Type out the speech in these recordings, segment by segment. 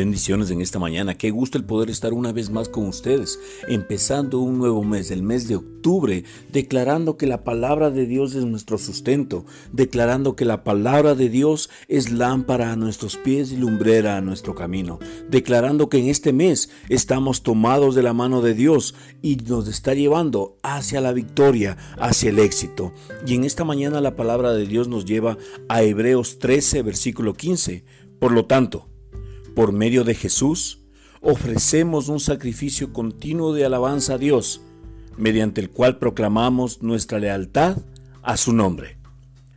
Bendiciones en esta mañana. Qué gusto el poder estar una vez más con ustedes, empezando un nuevo mes, el mes de octubre, declarando que la palabra de Dios es nuestro sustento, declarando que la palabra de Dios es lámpara a nuestros pies y lumbrera a nuestro camino, declarando que en este mes estamos tomados de la mano de Dios y nos está llevando hacia la victoria, hacia el éxito. Y en esta mañana la palabra de Dios nos lleva a Hebreos 13, versículo 15. Por lo tanto, por medio de Jesús, ofrecemos un sacrificio continuo de alabanza a Dios, mediante el cual proclamamos nuestra lealtad a su nombre.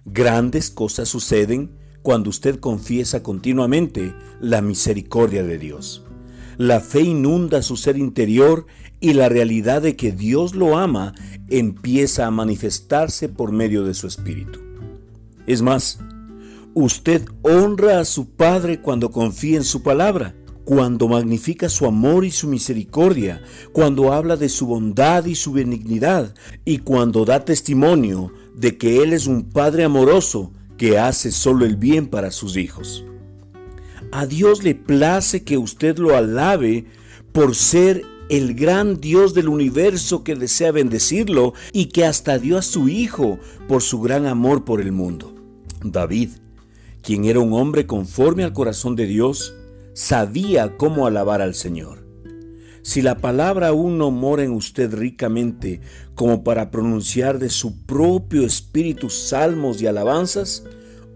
Grandes cosas suceden cuando usted confiesa continuamente la misericordia de Dios. La fe inunda su ser interior y la realidad de que Dios lo ama empieza a manifestarse por medio de su espíritu. Es más, Usted honra a su Padre cuando confía en su palabra, cuando magnifica su amor y su misericordia, cuando habla de su bondad y su benignidad, y cuando da testimonio de que Él es un Padre amoroso que hace solo el bien para sus hijos. A Dios le place que usted lo alabe por ser el gran Dios del universo que desea bendecirlo y que hasta dio a su Hijo por su gran amor por el mundo. David quien era un hombre conforme al corazón de Dios, sabía cómo alabar al Señor. Si la palabra aún no mora en usted ricamente como para pronunciar de su propio espíritu salmos y alabanzas,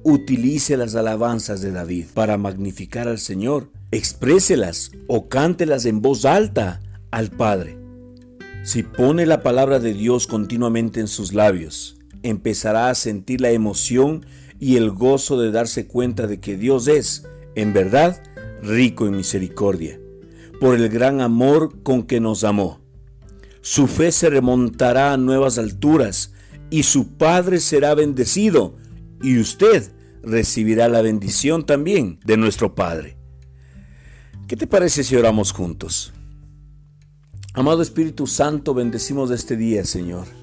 utilice las alabanzas de David para magnificar al Señor. Expréselas o cántelas en voz alta al Padre. Si pone la palabra de Dios continuamente en sus labios, empezará a sentir la emoción y el gozo de darse cuenta de que Dios es, en verdad, rico en misericordia, por el gran amor con que nos amó. Su fe se remontará a nuevas alturas y su Padre será bendecido y usted recibirá la bendición también de nuestro Padre. ¿Qué te parece si oramos juntos? Amado Espíritu Santo, bendecimos este día, Señor.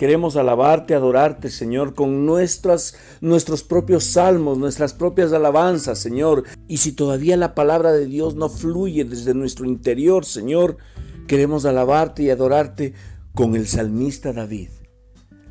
Queremos alabarte, adorarte, Señor, con nuestras, nuestros propios salmos, nuestras propias alabanzas, Señor. Y si todavía la palabra de Dios no fluye desde nuestro interior, Señor, queremos alabarte y adorarte con el salmista David.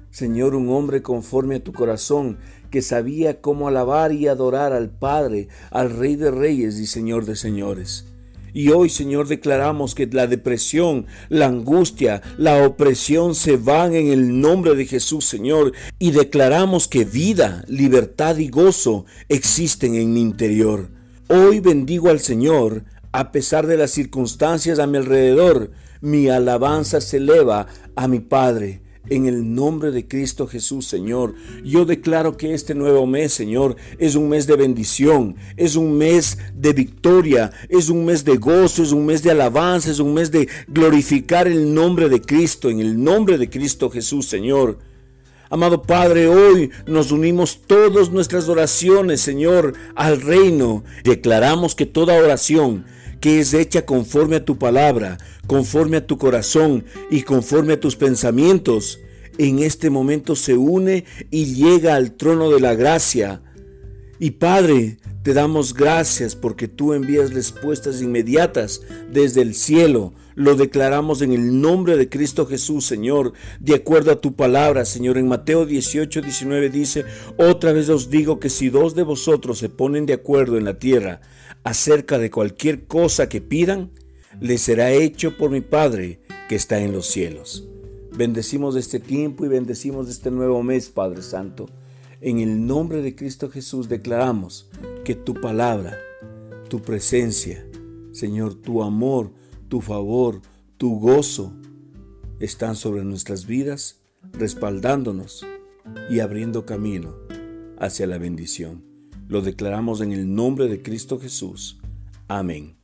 Señor, un hombre conforme a tu corazón, que sabía cómo alabar y adorar al Padre, al Rey de Reyes y Señor de Señores. Y hoy, Señor, declaramos que la depresión, la angustia, la opresión se van en el nombre de Jesús, Señor. Y declaramos que vida, libertad y gozo existen en mi interior. Hoy bendigo al Señor a pesar de las circunstancias a mi alrededor. Mi alabanza se eleva a mi Padre en el nombre de Cristo Jesús, Señor. Yo declaro que este nuevo mes, Señor, es un mes de bendición, es un mes de victoria, es un mes de gozo, es un mes de alabanza, es un mes de glorificar el nombre de Cristo, en el nombre de Cristo Jesús, Señor. Amado Padre, hoy nos unimos todas nuestras oraciones, Señor, al reino. Declaramos que toda oración que es hecha conforme a tu palabra, conforme a tu corazón y conforme a tus pensamientos, en este momento se une y llega al trono de la gracia. Y Padre, te damos gracias porque tú envías respuestas inmediatas desde el cielo. Lo declaramos en el nombre de Cristo Jesús, Señor, de acuerdo a tu palabra, Señor. En Mateo 18, 19 dice, otra vez os digo que si dos de vosotros se ponen de acuerdo en la tierra acerca de cualquier cosa que pidan, les será hecho por mi Padre que está en los cielos. Bendecimos este tiempo y bendecimos este nuevo mes, Padre Santo. En el nombre de Cristo Jesús declaramos que tu palabra, tu presencia, Señor, tu amor, tu favor, tu gozo están sobre nuestras vidas, respaldándonos y abriendo camino hacia la bendición. Lo declaramos en el nombre de Cristo Jesús. Amén.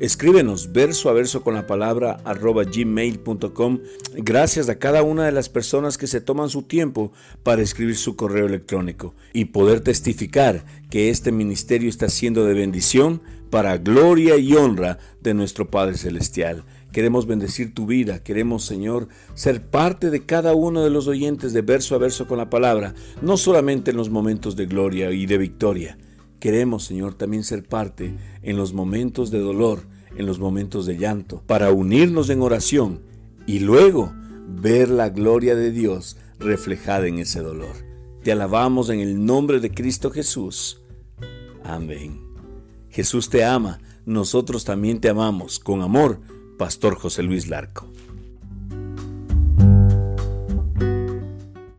Escríbenos verso a verso con la palabra arroba gmail.com. Gracias a cada una de las personas que se toman su tiempo para escribir su correo electrónico y poder testificar que este ministerio está siendo de bendición para gloria y honra de nuestro Padre Celestial. Queremos bendecir tu vida, queremos Señor ser parte de cada uno de los oyentes de verso a verso con la palabra, no solamente en los momentos de gloria y de victoria queremos, Señor, también ser parte en los momentos de dolor, en los momentos de llanto, para unirnos en oración y luego ver la gloria de Dios reflejada en ese dolor. Te alabamos en el nombre de Cristo Jesús. Amén. Jesús te ama, nosotros también te amamos. Con amor, Pastor José Luis Larco.